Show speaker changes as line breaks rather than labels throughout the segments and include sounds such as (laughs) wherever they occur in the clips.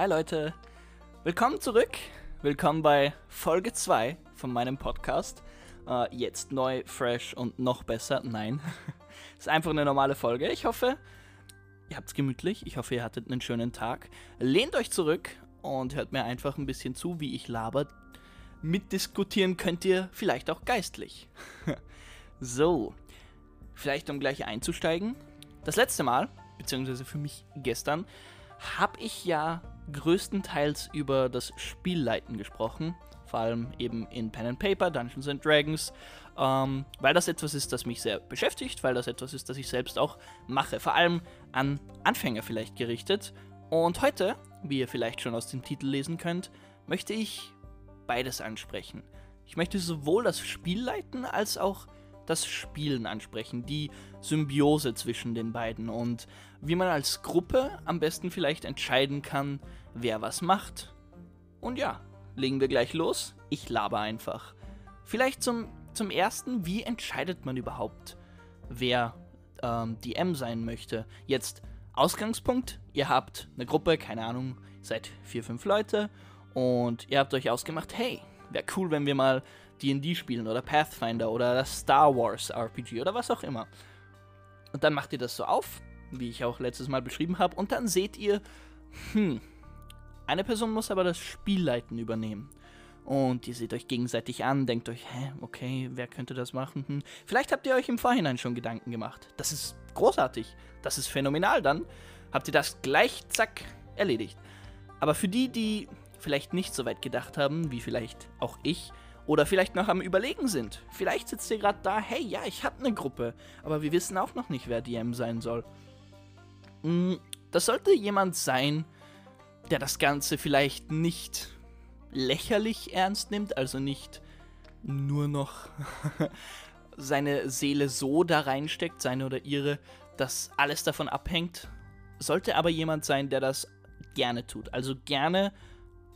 Hi Leute, willkommen zurück. Willkommen bei Folge 2 von meinem Podcast. Äh, jetzt neu, fresh und noch besser. Nein, (laughs) ist einfach eine normale Folge. Ich hoffe, ihr habt's gemütlich. Ich hoffe, ihr hattet einen schönen Tag. Lehnt euch zurück und hört mir einfach ein bisschen zu, wie ich laber. Mitdiskutieren könnt ihr vielleicht auch geistlich. (laughs) so, vielleicht um gleich einzusteigen. Das letzte Mal, beziehungsweise für mich gestern, habe ich ja größtenteils über das Spielleiten gesprochen. Vor allem eben in Pen and Paper, Dungeons and Dragons, ähm, weil das etwas ist, das mich sehr beschäftigt, weil das etwas ist, das ich selbst auch mache. Vor allem an Anfänger vielleicht gerichtet. Und heute, wie ihr vielleicht schon aus dem Titel lesen könnt, möchte ich beides ansprechen. Ich möchte sowohl das Spielleiten als auch das Spielen ansprechen, die Symbiose zwischen den beiden und wie man als Gruppe am besten vielleicht entscheiden kann, wer was macht. Und ja, legen wir gleich los. Ich laber einfach. Vielleicht zum, zum ersten, wie entscheidet man überhaupt, wer ähm, DM sein möchte? Jetzt Ausgangspunkt, ihr habt eine Gruppe, keine Ahnung, seid vier, fünf Leute und ihr habt euch ausgemacht, hey, wäre cool, wenn wir mal D&D spielen oder Pathfinder oder das Star Wars RPG oder was auch immer. Und dann macht ihr das so auf, wie ich auch letztes Mal beschrieben habe, und dann seht ihr, hm, eine Person muss aber das Spielleiten übernehmen. Und ihr seht euch gegenseitig an, denkt euch, hä, okay, wer könnte das machen? Hm. Vielleicht habt ihr euch im Vorhinein schon Gedanken gemacht. Das ist großartig. Das ist phänomenal. Dann habt ihr das gleich, zack, erledigt. Aber für die, die vielleicht nicht so weit gedacht haben, wie vielleicht auch ich, oder vielleicht noch am Überlegen sind. Vielleicht sitzt ihr gerade da, hey, ja, ich habe eine Gruppe, aber wir wissen auch noch nicht, wer DM sein soll. Hm, das sollte jemand sein, der das Ganze vielleicht nicht lächerlich ernst nimmt, also nicht nur noch (laughs) seine Seele so da reinsteckt, seine oder ihre, dass alles davon abhängt. Sollte aber jemand sein, der das gerne tut, also gerne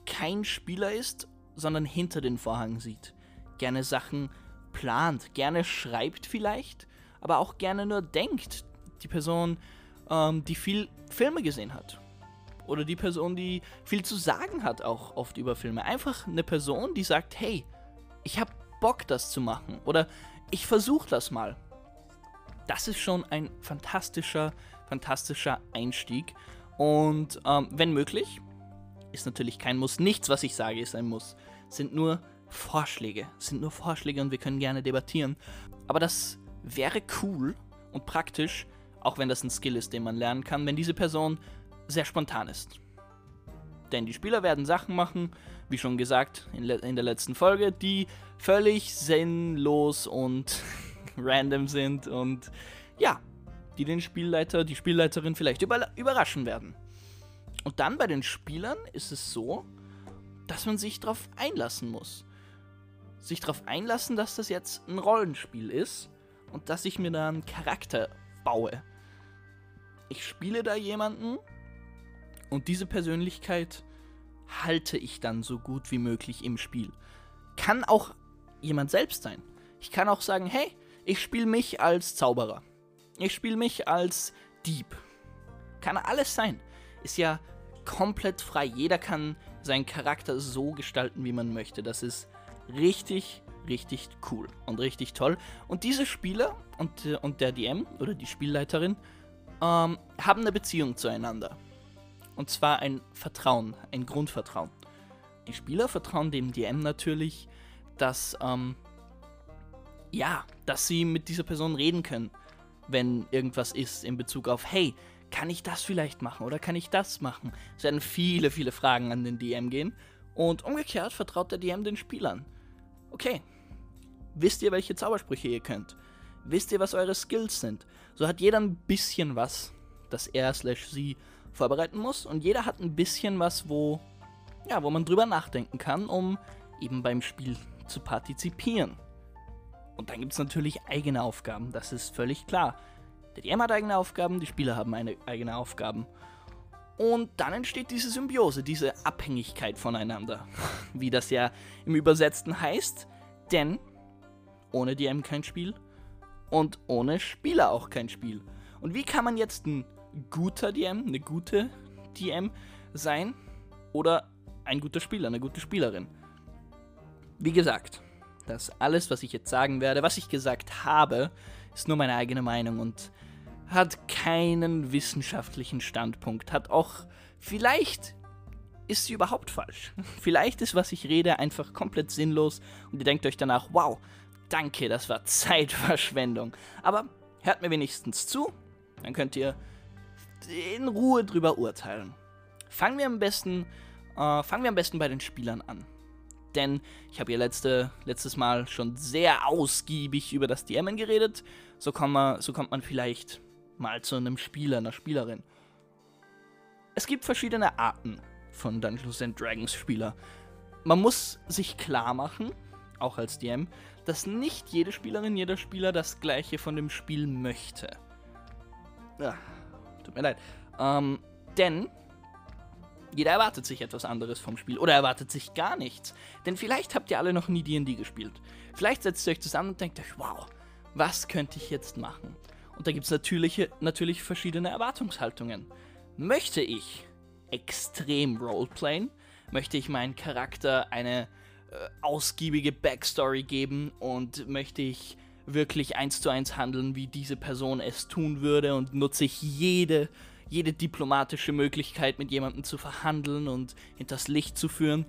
kein Spieler ist sondern hinter den Vorhang sieht. Gerne Sachen plant, gerne schreibt vielleicht, aber auch gerne nur denkt. Die Person, ähm, die viel Filme gesehen hat. Oder die Person, die viel zu sagen hat, auch oft über Filme. Einfach eine Person, die sagt, hey, ich habe Bock, das zu machen. Oder ich versuche das mal. Das ist schon ein fantastischer, fantastischer Einstieg. Und ähm, wenn möglich, ist natürlich kein Muss. Nichts, was ich sage, ist ein Muss. Sind nur Vorschläge. Sind nur Vorschläge und wir können gerne debattieren. Aber das wäre cool und praktisch, auch wenn das ein Skill ist, den man lernen kann, wenn diese Person sehr spontan ist. Denn die Spieler werden Sachen machen, wie schon gesagt in, in der letzten Folge, die völlig sinnlos und (laughs) random sind und ja, die den Spielleiter, die Spielleiterin vielleicht über überraschen werden. Und dann bei den Spielern ist es so, dass man sich darauf einlassen muss. Sich darauf einlassen, dass das jetzt ein Rollenspiel ist und dass ich mir da einen Charakter baue. Ich spiele da jemanden und diese Persönlichkeit halte ich dann so gut wie möglich im Spiel. Kann auch jemand selbst sein. Ich kann auch sagen, hey, ich spiele mich als Zauberer. Ich spiele mich als Dieb. Kann alles sein. Ist ja komplett frei. Jeder kann seinen Charakter so gestalten, wie man möchte. Das ist richtig, richtig cool und richtig toll. Und diese Spieler und, äh, und der DM oder die Spielleiterin ähm, haben eine Beziehung zueinander. Und zwar ein Vertrauen, ein Grundvertrauen. Die Spieler vertrauen dem DM natürlich, dass, ähm, ja, dass sie mit dieser Person reden können, wenn irgendwas ist in Bezug auf, hey, kann ich das vielleicht machen oder kann ich das machen? Es werden viele, viele Fragen an den DM gehen. Und umgekehrt vertraut der DM den Spielern. Okay, wisst ihr, welche Zaubersprüche ihr könnt? Wisst ihr, was eure Skills sind? So hat jeder ein bisschen was, das er slash sie vorbereiten muss. Und jeder hat ein bisschen was, wo, ja, wo man drüber nachdenken kann, um eben beim Spiel zu partizipieren. Und dann gibt es natürlich eigene Aufgaben, das ist völlig klar. Der DM hat eigene Aufgaben, die Spieler haben eine, eigene Aufgaben. Und dann entsteht diese Symbiose, diese Abhängigkeit voneinander. (laughs) Wie das ja im Übersetzten heißt. Denn ohne DM kein Spiel und ohne Spieler auch kein Spiel. Und wie kann man jetzt ein guter DM, eine gute DM sein? oder ein guter Spieler, eine gute Spielerin. Wie gesagt, das alles, was ich jetzt sagen werde, was ich gesagt habe, ist nur meine eigene Meinung und hat keinen wissenschaftlichen Standpunkt, hat auch vielleicht ist sie überhaupt falsch. (laughs) Vielleicht ist, was ich rede, einfach komplett sinnlos und ihr denkt euch danach, wow, danke, das war Zeitverschwendung. Aber hört mir wenigstens zu, dann könnt ihr in Ruhe drüber urteilen. Fangen wir am besten, äh, fangen wir am besten bei den Spielern an. Denn ich habe ja letzte, letztes Mal schon sehr ausgiebig über das DMen geredet. So, kommt man, so kommt man vielleicht mal zu einem Spieler, einer Spielerin. Es gibt verschiedene Arten von Dungeons Dragons Spieler. Man muss sich klar machen, auch als DM, dass nicht jede Spielerin, jeder Spieler das gleiche von dem Spiel möchte. Ja, tut mir leid. Ähm, denn jeder erwartet sich etwas anderes vom Spiel oder erwartet sich gar nichts. Denn vielleicht habt ihr alle noch nie DD gespielt. Vielleicht setzt ihr euch zusammen und denkt euch, wow, was könnte ich jetzt machen? Und da gibt es natürlich, natürlich verschiedene Erwartungshaltungen. Möchte ich extrem Roleplayen? Möchte ich meinen Charakter eine ausgiebige Backstory geben und möchte ich wirklich eins zu eins handeln, wie diese Person es tun würde und nutze ich jede, jede diplomatische Möglichkeit, mit jemandem zu verhandeln und hinters Licht zu führen?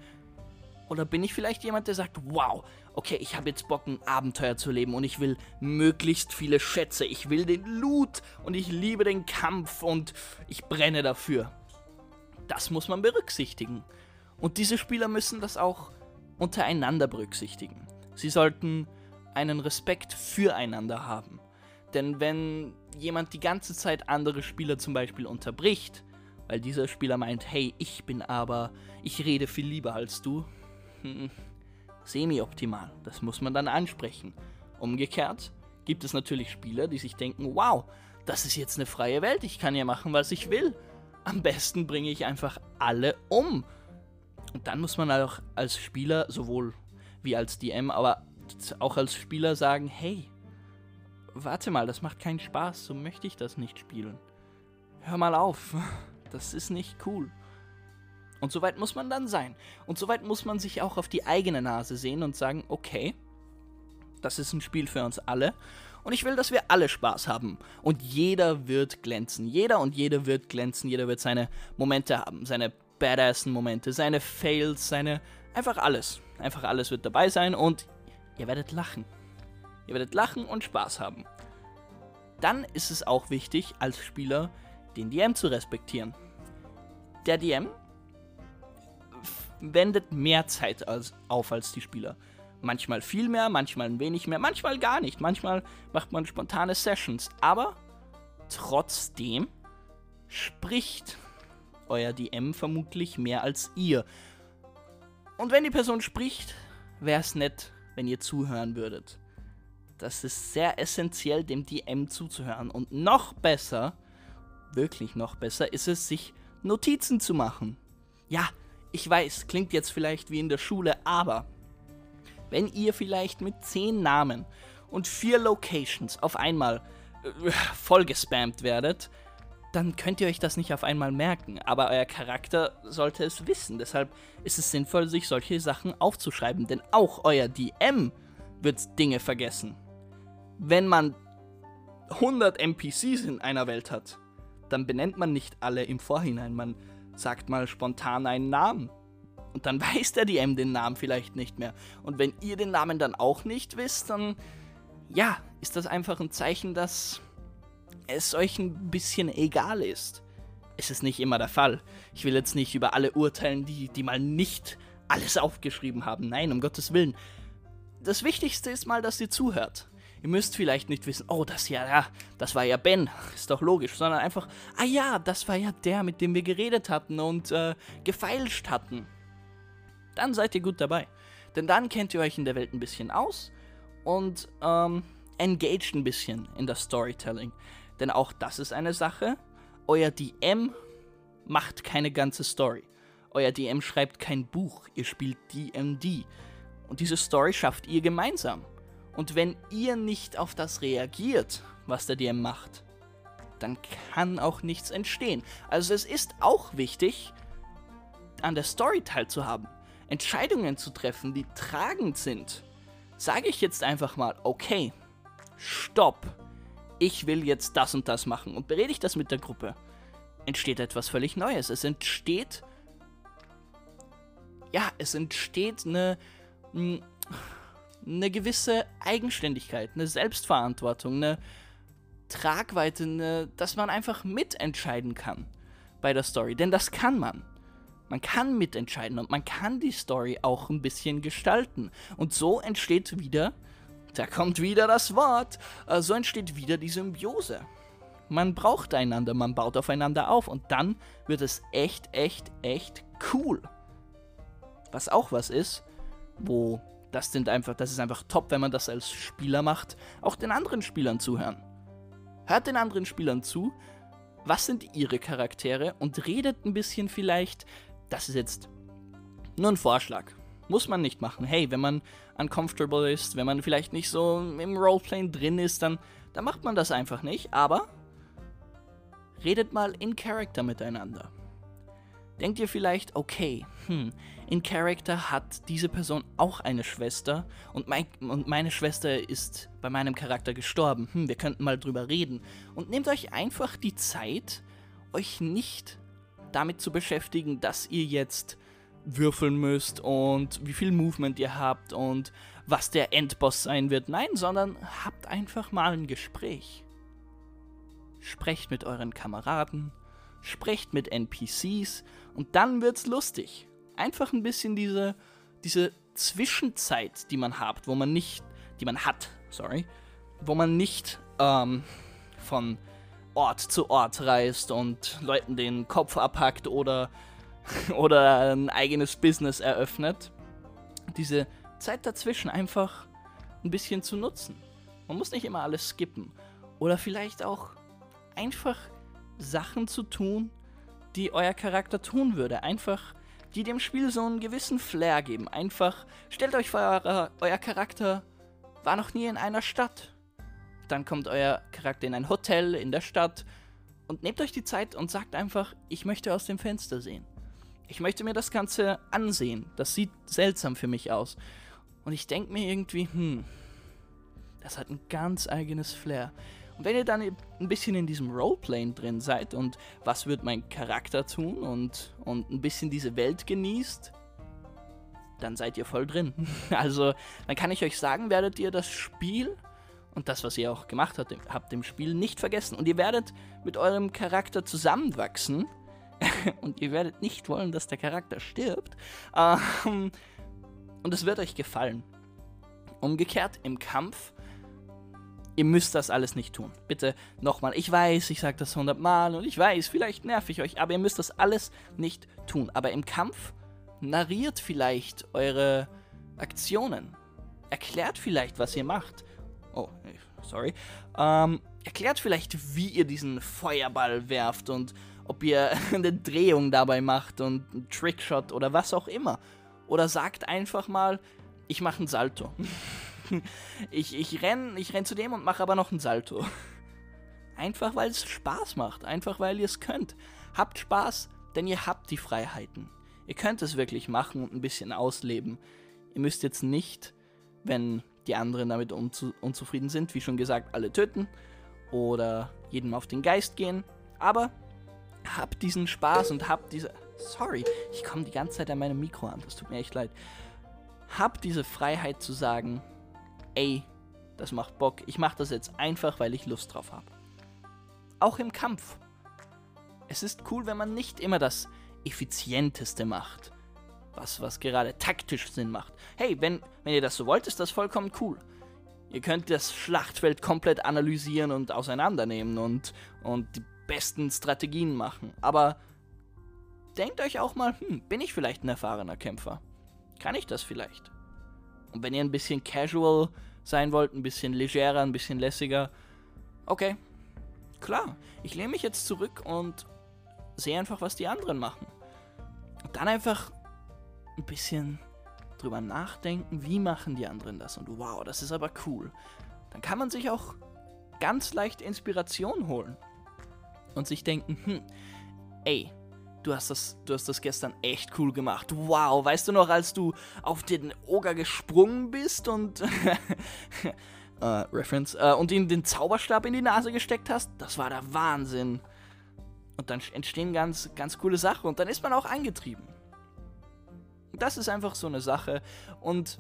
Oder bin ich vielleicht jemand, der sagt, wow, okay, ich habe jetzt Bock, ein Abenteuer zu leben und ich will möglichst viele Schätze, ich will den Loot und ich liebe den Kampf und ich brenne dafür. Das muss man berücksichtigen. Und diese Spieler müssen das auch untereinander berücksichtigen. Sie sollten einen Respekt füreinander haben. Denn wenn jemand die ganze Zeit andere Spieler zum Beispiel unterbricht, weil dieser Spieler meint, hey, ich bin aber, ich rede viel lieber als du, hm, semi-optimal. Das muss man dann ansprechen. Umgekehrt gibt es natürlich Spieler, die sich denken, wow, das ist jetzt eine freie Welt, ich kann ja machen, was ich will. Am besten bringe ich einfach alle um. Und dann muss man auch als Spieler, sowohl wie als DM, aber auch als Spieler sagen, hey, warte mal, das macht keinen Spaß, so möchte ich das nicht spielen. Hör mal auf, (laughs) das ist nicht cool. Und soweit muss man dann sein. Und soweit muss man sich auch auf die eigene Nase sehen und sagen, okay, das ist ein Spiel für uns alle. Und ich will, dass wir alle Spaß haben. Und jeder wird glänzen. Jeder und jede wird glänzen. Jeder wird seine Momente haben. Seine badassen Momente, seine Fails, seine... Einfach alles. Einfach alles wird dabei sein und ihr werdet lachen. Ihr werdet lachen und Spaß haben. Dann ist es auch wichtig, als Spieler den DM zu respektieren. Der DM wendet mehr Zeit als, auf als die Spieler. Manchmal viel mehr, manchmal ein wenig mehr, manchmal gar nicht. Manchmal macht man spontane Sessions. Aber trotzdem spricht euer DM vermutlich mehr als ihr. Und wenn die Person spricht, wäre es nett, wenn ihr zuhören würdet. Das ist sehr essentiell, dem DM zuzuhören. Und noch besser, wirklich noch besser, ist es, sich Notizen zu machen. Ja, ich weiß, klingt jetzt vielleicht wie in der Schule, aber wenn ihr vielleicht mit 10 Namen und 4 Locations auf einmal äh, vollgespammt werdet, dann könnt ihr euch das nicht auf einmal merken. Aber euer Charakter sollte es wissen. Deshalb ist es sinnvoll, sich solche Sachen aufzuschreiben. Denn auch euer DM wird Dinge vergessen. Wenn man 100 NPCs in einer Welt hat, dann benennt man nicht alle im Vorhinein. Man sagt mal spontan einen Namen. Und dann (laughs) weiß der DM den Namen vielleicht nicht mehr. Und wenn ihr den Namen dann auch nicht wisst, dann ja, ist das einfach ein Zeichen, dass es euch ein bisschen egal ist. Es ist nicht immer der Fall. Ich will jetzt nicht über alle urteilen, die, die mal nicht alles aufgeschrieben haben. Nein, um Gottes Willen. Das Wichtigste ist mal, dass ihr zuhört. Ihr müsst vielleicht nicht wissen, oh, das ja, ja, das war ja Ben, ist doch logisch, sondern einfach, ah ja, das war ja der, mit dem wir geredet hatten und äh, gefeilscht hatten. Dann seid ihr gut dabei. Denn dann kennt ihr euch in der Welt ein bisschen aus und ähm, engaged ein bisschen in das Storytelling. Denn auch das ist eine Sache. Euer DM macht keine ganze Story. Euer DM schreibt kein Buch, ihr spielt DMD. Und diese Story schafft ihr gemeinsam. Und wenn ihr nicht auf das reagiert, was der DM macht, dann kann auch nichts entstehen. Also es ist auch wichtig, an der Story teilzuhaben, Entscheidungen zu treffen, die tragend sind, sage ich jetzt einfach mal, okay, stopp, ich will jetzt das und das machen und berede ich das mit der Gruppe, entsteht etwas völlig Neues. Es entsteht, ja, es entsteht eine, eine gewisse Eigenständigkeit, eine Selbstverantwortung, eine Tragweite, eine, dass man einfach mitentscheiden kann bei der Story. Denn das kann man. Man kann mitentscheiden und man kann die Story auch ein bisschen gestalten. Und so entsteht wieder, da kommt wieder das Wort, so entsteht wieder die Symbiose. Man braucht einander, man baut aufeinander auf und dann wird es echt, echt, echt cool. Was auch was ist, wo das sind einfach, das ist einfach top, wenn man das als Spieler macht, auch den anderen Spielern zuhören. Hört den anderen Spielern zu, was sind ihre Charaktere und redet ein bisschen vielleicht, das ist jetzt nur ein Vorschlag. Muss man nicht machen. Hey, wenn man uncomfortable ist, wenn man vielleicht nicht so im Roleplaying drin ist, dann, dann macht man das einfach nicht. Aber redet mal in Character miteinander. Denkt ihr vielleicht, okay, hm, in Character hat diese Person auch eine Schwester und, mein, und meine Schwester ist bei meinem Charakter gestorben. Hm, wir könnten mal drüber reden. Und nehmt euch einfach die Zeit, euch nicht damit zu beschäftigen, dass ihr jetzt würfeln müsst und wie viel Movement ihr habt und was der Endboss sein wird. Nein, sondern habt einfach mal ein Gespräch. Sprecht mit euren Kameraden, sprecht mit NPCs und dann wird's lustig. Einfach ein bisschen diese, diese Zwischenzeit, die man hat, wo man nicht, die man hat, sorry, wo man nicht ähm, von Ort zu Ort reist und Leuten den Kopf abhackt oder, (laughs) oder ein eigenes Business eröffnet. Diese Zeit dazwischen einfach ein bisschen zu nutzen. Man muss nicht immer alles skippen. Oder vielleicht auch einfach Sachen zu tun, die euer Charakter tun würde. Einfach, die dem Spiel so einen gewissen Flair geben. Einfach, stellt euch vor, euer, Charakter war noch nie in einer Stadt. Dann kommt euer Charakter in ein Hotel in der Stadt und nehmt euch die Zeit und sagt einfach, ich möchte aus dem Fenster sehen. Ich möchte mir das Ganze ansehen. Das sieht seltsam für mich aus. Und ich denke mir irgendwie, hm, das hat ein ganz eigenes Flair. Und wenn ihr dann ein bisschen in diesem Roleplaying drin seid und was wird mein Charakter tun und, und ein bisschen diese Welt genießt, dann seid ihr voll drin. (laughs) Also, dann kann ich euch sagen, werdet ihr das Spiel und das, was ihr auch gemacht habt, habt im Spiel nicht vergessen. Und ihr werdet mit eurem Charakter zusammenwachsen. (laughs) und ihr werdet nicht wollen, dass der Charakter stirbt. Ähm, und es wird euch gefallen. Umgekehrt, im Kampf Ihr müsst das alles nicht tun. Bitte nochmal. Ich weiß, ich sage das hundertmal und ich weiß, vielleicht nerv ich euch, aber ihr müsst das alles nicht tun. Aber im Kampf narriert vielleicht eure Aktionen. Erklärt vielleicht, was ihr macht. Oh, sorry. Ähm, erklärt vielleicht, wie ihr diesen Feuerball werft und ob ihr (laughs) eine Drehung dabei macht und einen Trickshot oder was auch immer. Oder sagt einfach mal, ich mache einen Salto. (laughs) ich, ich renn, ich renn zu dem und mache aber noch einen Salto. (laughs) Einfach weil es Spaß macht, einfach weil ihr es könnt. Habt Spaß, denn ihr habt die Freiheiten. Ihr könnt es wirklich machen und ein bisschen ausleben. Ihr müsst jetzt nicht, wenn die anderen damit unzu unzufrieden sind, wie schon gesagt, alle töten oder jedem auf den Geist gehen. Aber habt diesen Spaß und habt diese. Sorry, ich komme die ganze Zeit an meinem Mikro an, das tut mir echt leid. Habt diese Freiheit zu sagen, ey, das macht Bock, ich mache das jetzt einfach, weil ich Lust drauf habe. Auch im Kampf. Es ist cool, wenn man nicht immer das effizienteste macht, was, was gerade taktisch Sinn macht. Hey, wenn, wenn ihr das so wollt, ist das vollkommen cool. Ihr könnt das Schlachtfeld komplett analysieren und auseinandernehmen und, und die besten Strategien machen. Aber denkt euch auch mal, hm, bin ich vielleicht ein erfahrener Kämpfer? Kann ich das vielleicht? Und wenn ihr ein bisschen casual sein wollt, ein bisschen legerer, ein bisschen lässiger, okay, klar. Ich lehne mich jetzt zurück und sehe einfach, was die anderen machen. Und dann einfach ein bisschen drüber nachdenken, wie machen die anderen das. Und wow, das ist aber cool. Dann kann man sich auch ganz leicht Inspiration holen. Und sich denken, hm, ey, du hast das, du hast das gestern echt cool gemacht. Wow, weißt du noch, als du auf den Oger gesprungen bist und (laughs) äh, Reference äh, und ihm den Zauberstab in die Nase gesteckt hast? Das war der Wahnsinn. Und dann entstehen ganz, ganz coole Sachen und dann ist man auch angetrieben. Das ist einfach so eine Sache und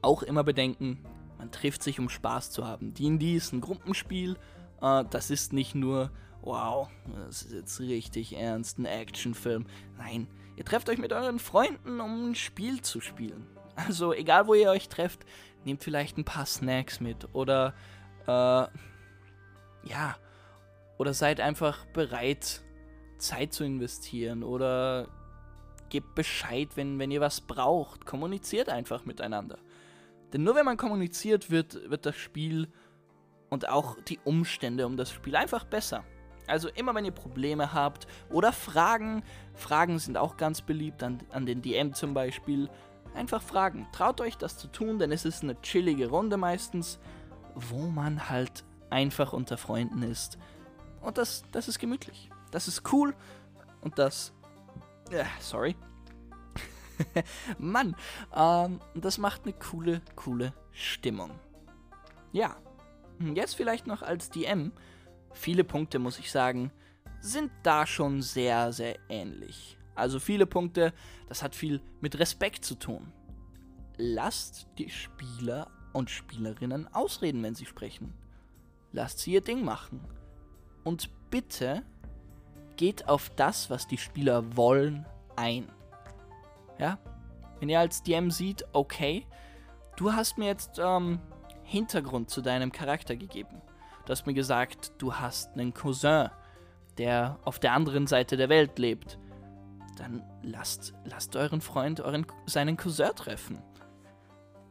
auch immer bedenken, man trifft sich, um Spaß zu haben. D&D ist ein Gruppenspiel, äh, das ist nicht nur wow, das ist jetzt richtig ernst, ein Actionfilm. Nein, ihr trefft euch mit euren Freunden, um ein Spiel zu spielen. Also egal, wo ihr euch trefft, nehmt vielleicht ein paar Snacks mit oder äh, ja, oder seid einfach bereit, Zeit zu investieren oder gebt Bescheid, wenn, wenn ihr was braucht. Kommuniziert einfach miteinander. Denn nur wenn man kommuniziert, wird, wird das Spiel und auch die Umstände um das Spiel einfach besser. Also immer wenn ihr Probleme habt oder Fragen, Fragen sind auch ganz beliebt an, an den DM zum Beispiel, einfach fragen. Traut euch das zu tun, denn es ist eine chillige Runde meistens, wo man halt einfach unter Freunden ist. Und das, das ist gemütlich. Das ist cool und das... Äh, sorry. (laughs) Mann, ähm, das macht eine coole, coole Stimmung. Ja, jetzt vielleicht noch als DM viele Punkte, muss ich sagen, sind da schon sehr, sehr ähnlich. Also viele Punkte, das hat viel mit Respekt zu tun. Lasst die Spieler und Spielerinnen ausreden, wenn sie sprechen. Lasst sie ihr Ding machen. Und bitte geht auf das, was die Spieler wollen, ein. Ja? Wenn ihr als DM sieht, okay, du hast mir jetzt ähm, Hintergrund zu deinem Charakter gegeben. Du hast mir gesagt, du hast einen Cousin, der auf der anderen Seite der Welt lebt. Dann lasst, lasst euren Freund euren, seinen Cousin treffen.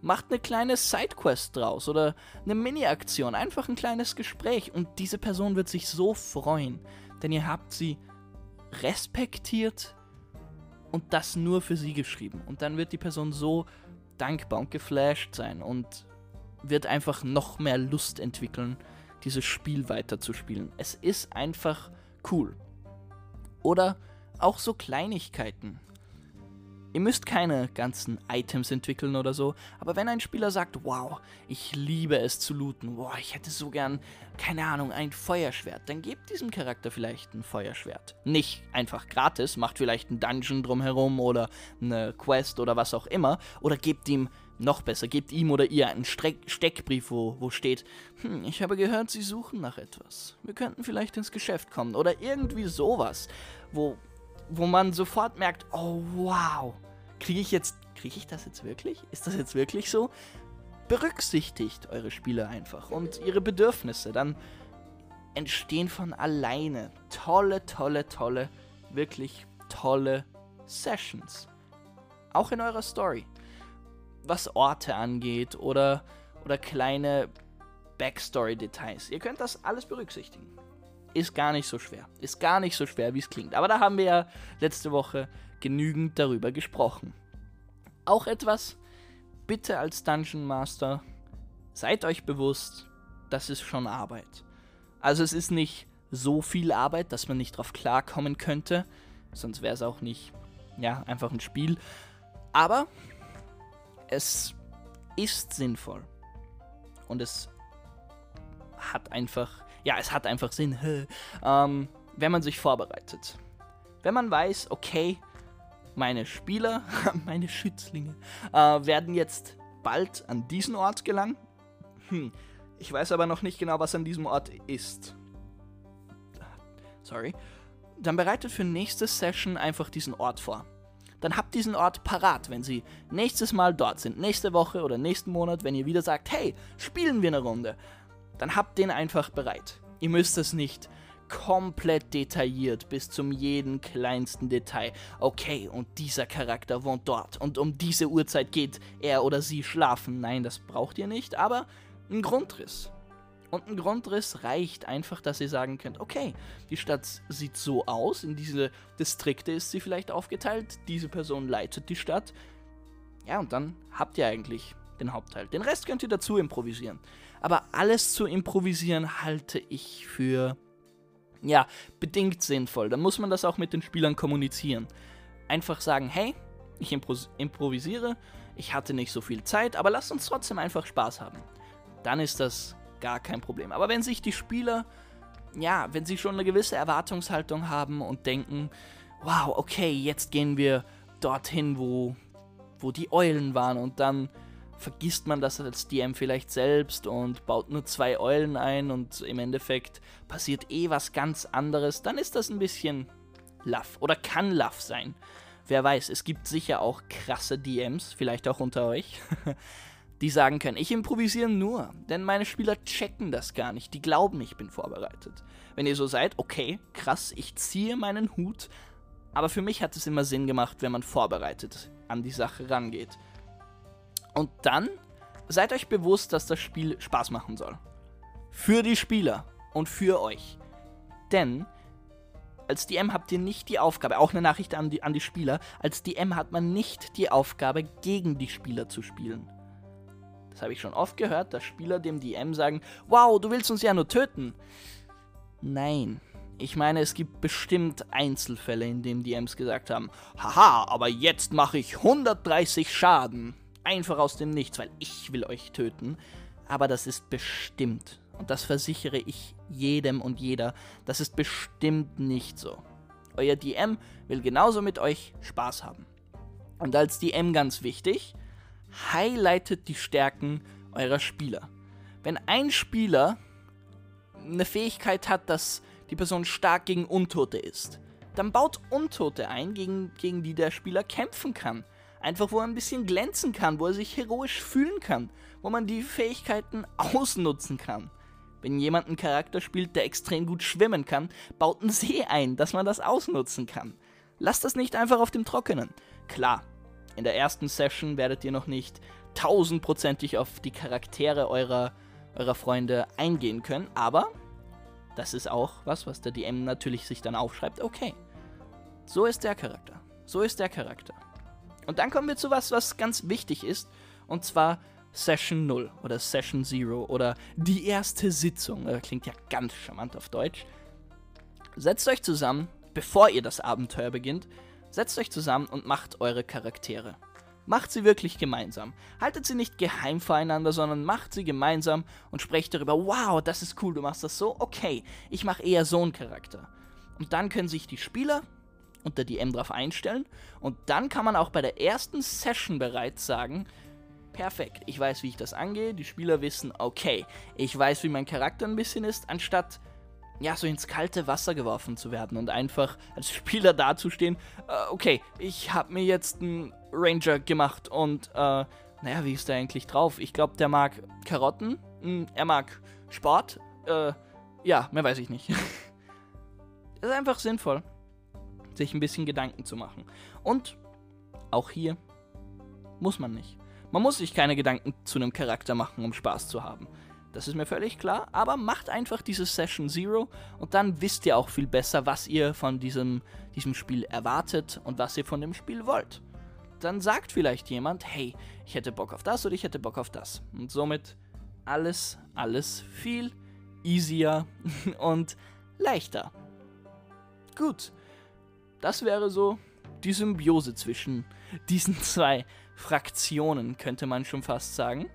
Macht eine kleine Sidequest draus oder eine Mini-Aktion, einfach ein kleines Gespräch und diese Person wird sich so freuen, denn ihr habt sie respektiert und das nur für sie geschrieben. Und dann wird die Person so dankbar und geflasht sein und wird einfach noch mehr Lust entwickeln, dieses Spiel weiterzuspielen. Es ist einfach cool. Oder auch so Kleinigkeiten. Ihr müsst keine ganzen Items entwickeln oder so, aber wenn ein Spieler sagt, wow, ich liebe es zu looten, wow, ich hätte so gern, keine Ahnung, ein Feuerschwert, dann gebt diesem Charakter vielleicht ein Feuerschwert. Nicht einfach gratis, macht vielleicht einen Dungeon drumherum oder eine Quest oder was auch immer, oder gebt ihm noch besser, gebt ihm oder ihr einen Streck Steckbrief, wo, wo steht, hm, ich habe gehört, Sie suchen nach etwas. Wir könnten vielleicht ins Geschäft kommen. Oder irgendwie sowas, wo, wo man sofort merkt, oh wow, kriege ich jetzt, kriege ich das jetzt wirklich? Ist das jetzt wirklich so? Berücksichtigt eure Spieler einfach und ihre Bedürfnisse. Dann entstehen von alleine tolle, tolle, tolle, wirklich tolle Sessions. Auch in eurer Story was Orte angeht oder, oder kleine Backstory-Details. Ihr könnt das alles berücksichtigen. Ist gar nicht so schwer. Ist gar nicht so schwer, wie es klingt. Aber da haben wir ja letzte Woche genügend darüber gesprochen. Auch etwas, bitte als Dungeon Master, seid euch bewusst, das ist schon Arbeit. Also es ist nicht so viel Arbeit, dass man nicht drauf klarkommen könnte. Sonst wäre es auch nicht, ja, einfach ein Spiel. Aber es ist sinnvoll. Und es hat einfach, ja, es hat einfach Sinn, (laughs) ähm, wenn man sich vorbereitet. Wenn man weiß, okay, meine Spieler, (laughs) meine Schützlinge, äh, werden jetzt bald an diesen Ort gelangen. Hm, ich weiß aber noch nicht genau, was an diesem Ort ist. Sorry. Dann bereitet für nächste Session einfach diesen Ort vor dann habt diesen Ort parat, wenn sie nächstes Mal dort sind, nächste Woche oder nächsten Monat, wenn ihr wieder sagt, hey, spielen wir eine Runde, dann habt den einfach bereit. Ihr müsst es nicht komplett detailliert bis zum jeden kleinsten Detail. Okay, und dieser Charakter wohnt dort und um diese Uhrzeit geht er oder sie schlafen. Nein, das braucht ihr nicht, aber ein Grundriss. Und ein Grundriss reicht einfach, dass ihr sagen könnt, okay, die Stadt sieht so aus, in diese Distrikte ist sie vielleicht aufgeteilt, diese Person leitet die Stadt. Ja, und dann habt ihr eigentlich den Hauptteil. Den Rest könnt ihr dazu improvisieren. Aber alles zu improvisieren halte ich für ja, bedingt sinnvoll. Dann muss man das auch mit den Spielern kommunizieren. Einfach sagen, hey, ich improvisiere, ich hatte nicht so viel Zeit, aber lasst uns trotzdem einfach Spaß haben. Dann ist das gar kein Problem. Aber wenn sich die Spieler, ja, wenn sie schon eine gewisse Erwartungshaltung haben und denken, wow, okay, jetzt gehen wir dorthin, wo, wo die Eulen waren und dann vergisst man das als DM vielleicht selbst und baut nur zwei Eulen ein und im Endeffekt passiert eh was ganz anderes, dann ist das ein bisschen Love oder kann Love sein. Wer weiß, es gibt sicher auch krasse DMs, vielleicht auch unter euch, (laughs) die sagen können, ich improvisiere nur, denn meine Spieler checken das gar nicht, die glauben, ich bin vorbereitet. Wenn ihr so seid, okay, krass, ich ziehe meinen Hut, aber für mich hat es immer Sinn gemacht, wenn man vorbereitet an die Sache rangeht. Und dann seid euch bewusst, dass das Spiel Spaß machen soll. Für die Spieler und für euch. Denn als DM habt ihr nicht die Aufgabe, auch eine Nachricht an die, an die Spieler, als DM hat man nicht die Aufgabe, gegen die Spieler zu spielen. Das habe ich schon oft gehört, dass Spieler dem DM sagen, wow, du willst uns ja nur töten. Nein. Ich meine, es gibt bestimmt Einzelfälle, in denen DMs gesagt haben, haha, aber jetzt mache ich 130 Schaden. Einfach aus dem Nichts, weil ich will euch töten. Aber das ist bestimmt, und das versichere ich jedem und jeder, das ist bestimmt nicht so. Euer DM will genauso mit euch Spaß haben. Und als DM ganz wichtig, highlightet die Stärken eurer Spieler. Wenn ein Spieler eine Fähigkeit hat, dass die Person stark gegen Untote ist, dann baut Untote ein, gegen, gegen die der Spieler kämpfen kann. Einfach, wo er ein bisschen glänzen kann, wo er sich heroisch fühlen kann, wo man die Fähigkeiten ausnutzen kann. Wenn jemand einen Charakter spielt, der extrem gut schwimmen kann, baut ein See ein, dass man das ausnutzen kann. Lasst das nicht einfach auf dem Trockenen. Klar, in der ersten Session werdet ihr noch nicht tausendprozentig auf die Charaktere eurer, eurer Freunde eingehen können, aber das ist auch was, was der DM natürlich sich dann aufschreibt. Okay, so ist der Charakter. So ist der Charakter. Und dann kommen wir zu was, was ganz wichtig ist, und zwar Session 0 oder Session 0 oder die erste Sitzung. Das klingt ja ganz charmant auf Deutsch. Setzt euch zusammen, bevor ihr das Abenteuer beginnt, setzt euch zusammen und macht eure Charaktere. Macht sie wirklich gemeinsam. Haltet sie nicht geheim voreinander, sondern macht sie gemeinsam und sprecht darüber, wow, das ist cool, du machst das so, okay, ich mache eher so einen Charakter. Und dann können sich die Spieler und der DM drauf einstellen. Und dann kann man auch bei der ersten Session bereits sagen, perfekt, ich weiß, wie ich das angehe. Die Spieler wissen, okay, ich weiß, wie mein Charakter ein bisschen ist, anstatt ja, so ins kalte Wasser geworfen zu werden und einfach als Spieler dazustehen, äh, okay, ich habe mir jetzt einen Ranger gemacht und, äh, naja, wie ist der eigentlich drauf? Ich glaube, der mag Karotten, mh, hm, er mag Sport, äh, ja, mehr weiß ich nicht. (laughs) ist einfach sinnvoll sich ein bisschen Gedanken zu machen. Und auch hier muss man nicht. Man muss sich keine Gedanken zu einem Charakter machen, um Spaß zu haben. Das ist mir völlig klar, aber macht einfach diese Session Zero und dann wisst ihr auch viel besser, was ihr von diesem, diesem Spiel erwartet und was ihr von dem Spiel wollt. Dann sagt vielleicht jemand, hey, ich hätte Bock auf das oder ich hätte Bock auf das. Und somit alles, alles viel easier (laughs) und leichter. Gut, das wäre so die Symbiose zwischen diesen (laughs) zwei Fraktionen, könnte man schon fast sagen.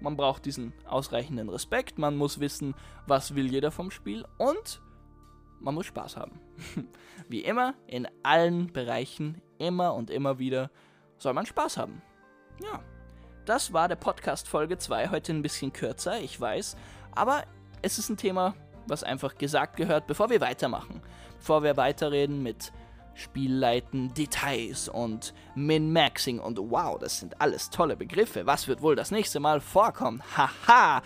Man braucht diesen ausreichenden Respekt, man muss wissen, was will jeder vom Spiel und man muss Spaß haben. (laughs) Wie immer, in allen Bereichen, immer und immer wieder, soll man Spaß haben. Ja, das war der Podcast Folge 2, heute ein bisschen kürzer, ich weiß, aber es ist ein Thema, was einfach gesagt gehört, bevor wir weitermachen. Bevor wir weiterreden mit Spielleiten, Details und Min-Maxing und wow, das sind alles tolle Begriffe. Was wird wohl das nächste Mal vorkommen? Haha,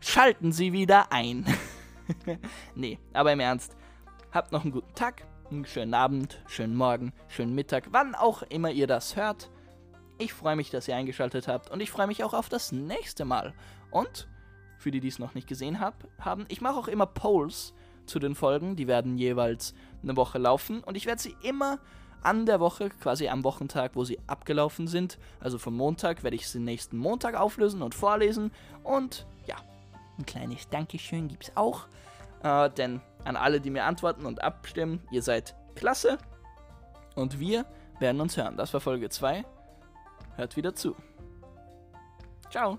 schalten Sie wieder ein. (laughs) nee, aber im Ernst, habt noch einen guten Tag, einen schönen Abend, schönen Morgen, schönen Mittag, wann auch immer ihr das hört. Ich freue mich, dass ihr eingeschaltet habt und ich freue mich auch auf das nächste Mal. Und für die, die es noch nicht gesehen hab, haben, ich mache auch immer Polls zu den Folgen. Die werden jeweils eine Woche laufen und ich werde sie immer an der Woche, quasi am Wochentag, wo sie abgelaufen sind, also vom Montag, werde ich sie nächsten Montag auflösen und vorlesen. Und ja, ein kleines Dankeschön gibt es auch. Äh, denn an alle, die mir antworten und abstimmen. Ihr seid klasse. Und wir werden uns hören. Das war Folge 2. Hört wieder zu. Ciao.